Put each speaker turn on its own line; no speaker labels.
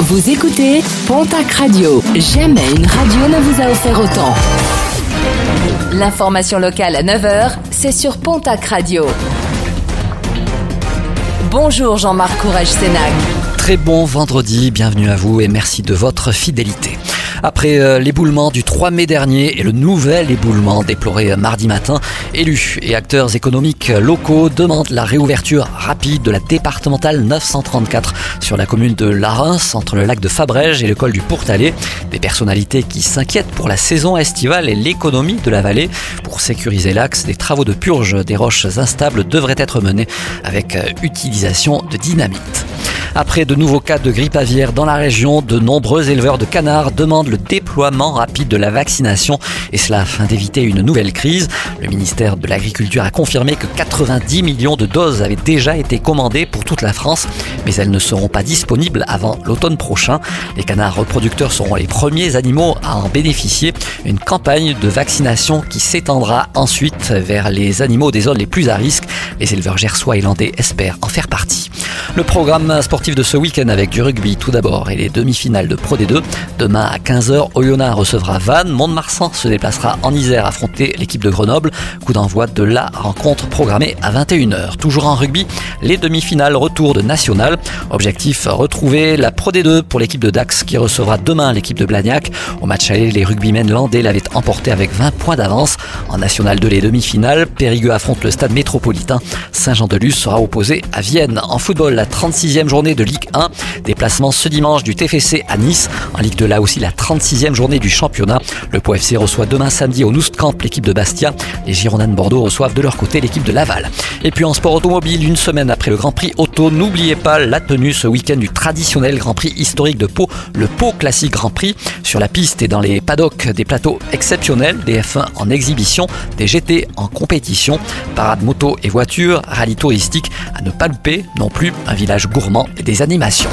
Vous écoutez Pontac Radio. Jamais une radio ne vous a offert autant. L'information locale à 9h, c'est sur Pontac Radio. Bonjour Jean-Marc Courage Sénac.
Très bon vendredi, bienvenue à vous et merci de votre fidélité. Après euh, l'éboulement du 3 mai dernier et le nouvel éboulement déploré mardi matin, élus et acteurs économiques locaux demandent la réouverture rapide de la départementale 934 sur la commune de Larins, entre le lac de Fabrège et le col du Pourtalais. Des personnalités qui s'inquiètent pour la saison estivale et l'économie de la vallée. Pour sécuriser l'axe, des travaux de purge des roches instables devraient être menés avec euh, utilisation de dynamite. Après de nouveaux cas de grippe aviaire dans la région, de nombreux éleveurs de canards demandent le déploiement rapide de la vaccination et cela afin d'éviter une nouvelle crise. Le ministère de l'Agriculture a confirmé que 90 millions de doses avaient déjà été commandées pour toute la France, mais elles ne seront pas disponibles avant l'automne prochain. Les canards reproducteurs seront les premiers animaux à en bénéficier. Une campagne de vaccination qui s'étendra ensuite vers les animaux des zones les plus à risque. Les éleveurs gersois et landais espèrent en faire partie. Le programme sportif de ce week-end avec du rugby tout d'abord et les demi-finales de Pro D2. Demain à 15h, Oyonnax recevra Vannes. Mont-de-Marsan se déplacera en Isère affronter l'équipe de Grenoble. Coup d'envoi de la rencontre programmée à 21h. Toujours en rugby, les demi-finales retour de National. Objectif retrouver la Pro D2 pour l'équipe de Dax qui recevra demain l'équipe de Blagnac. Au match aller, les rugbymen landais l'avaient emporté avec 20 points d'avance. En National 2, les demi-finales, Périgueux affronte le stade métropolitain. Saint-Jean-de-Luz sera opposé à Vienne. En football, la 36e journée de Ligue 1. Déplacement ce dimanche du TFC à Nice. En Ligue 2, là aussi, la 36e journée du championnat. Le Pau reçoit demain samedi au Noustcamp l'équipe de Bastia. Les Girondins de Bordeaux reçoivent de leur côté l'équipe de Laval. Et puis en sport automobile, une semaine après le Grand Prix Auto, n'oubliez pas la tenue ce week-end du traditionnel Grand Prix historique de Pau, le Pau Classique Grand Prix. Sur la piste et dans les paddocks, des plateaux exceptionnels, des F1 en exhibition, des GT en compétition, parade moto et voiture, rallye touristique à ne pas louper non plus un village gourmand et des animations.